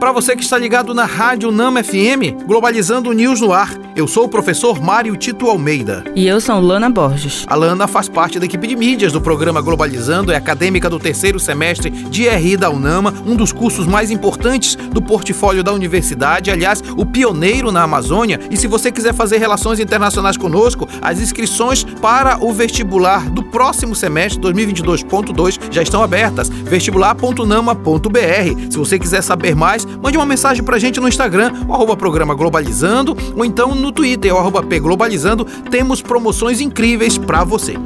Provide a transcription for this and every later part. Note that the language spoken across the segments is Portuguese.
Para você que está ligado na Rádio Nama FM, Globalizando News no ar, eu sou o professor Mário Tito Almeida. E eu sou Lana Borges. A Lana faz parte da equipe de mídias do programa Globalizando, é acadêmica do terceiro semestre de RI da UNAMA, um dos cursos mais importantes do portfólio da universidade, aliás, o pioneiro na Amazônia. E se você quiser fazer relações internacionais conosco, as inscrições para o vestibular do próximo semestre, 2022.2, já estão abertas vestibular.nama.br. Se você quiser saber mais, mande uma mensagem pra gente no Instagram, o arroba programa Globalizando, ou então no Twitter, o arroba Globalizando. Temos promoções incríveis para você.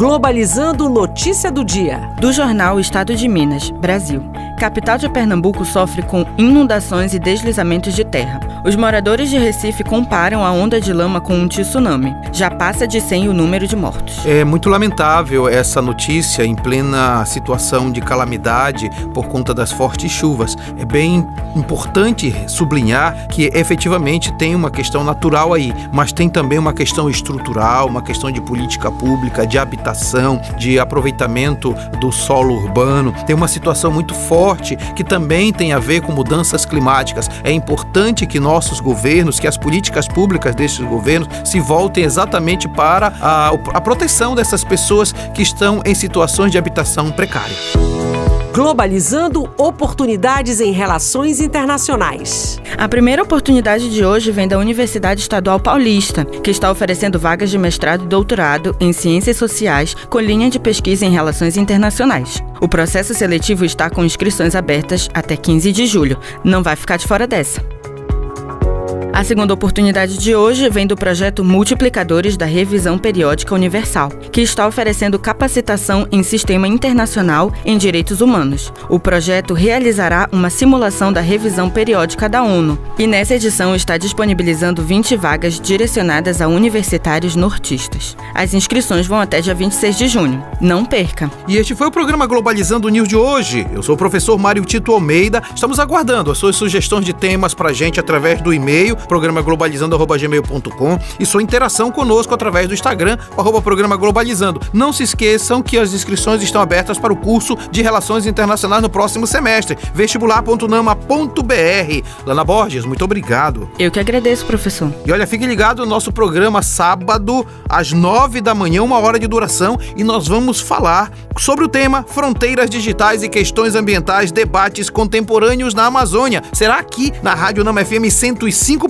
Globalizando notícia do dia. Do jornal Estado de Minas, Brasil. Capital de Pernambuco sofre com inundações e deslizamentos de terra. Os moradores de Recife comparam a onda de lama com um tsunami. Já passa de 100 o número de mortos. É muito lamentável essa notícia em plena situação de calamidade por conta das fortes chuvas. É bem importante sublinhar que efetivamente tem uma questão natural aí, mas tem também uma questão estrutural, uma questão de política pública, de habitação, de aproveitamento do solo urbano. Tem uma situação muito forte que também tem a ver com mudanças climáticas. É importante que nós nossos governos, que as políticas públicas desses governos se voltem exatamente para a, a proteção dessas pessoas que estão em situações de habitação precária. Globalizando oportunidades em relações internacionais. A primeira oportunidade de hoje vem da Universidade Estadual Paulista, que está oferecendo vagas de mestrado e doutorado em ciências sociais com linha de pesquisa em relações internacionais. O processo seletivo está com inscrições abertas até 15 de julho. Não vai ficar de fora dessa. A segunda oportunidade de hoje vem do projeto Multiplicadores da Revisão Periódica Universal, que está oferecendo capacitação em Sistema Internacional em Direitos Humanos. O projeto realizará uma simulação da revisão periódica da ONU e nessa edição está disponibilizando 20 vagas direcionadas a universitários nortistas. As inscrições vão até dia 26 de junho. Não perca! E este foi o programa Globalizando News de hoje. Eu sou o professor Mário Tito Almeida. Estamos aguardando as suas sugestões de temas para gente através do e-mail programa globalizando@gmail.com e sua interação conosco através do Instagram, arroba programa globalizando. Não se esqueçam que as inscrições estão abertas para o curso de Relações Internacionais no próximo semestre, vestibular.nama.br. Lana Borges, muito obrigado. Eu que agradeço, professor. E olha, fique ligado no nosso programa sábado, às nove da manhã, uma hora de duração, e nós vamos falar sobre o tema Fronteiras Digitais e Questões Ambientais, debates contemporâneos na Amazônia. Será aqui na Rádio Nama FM 105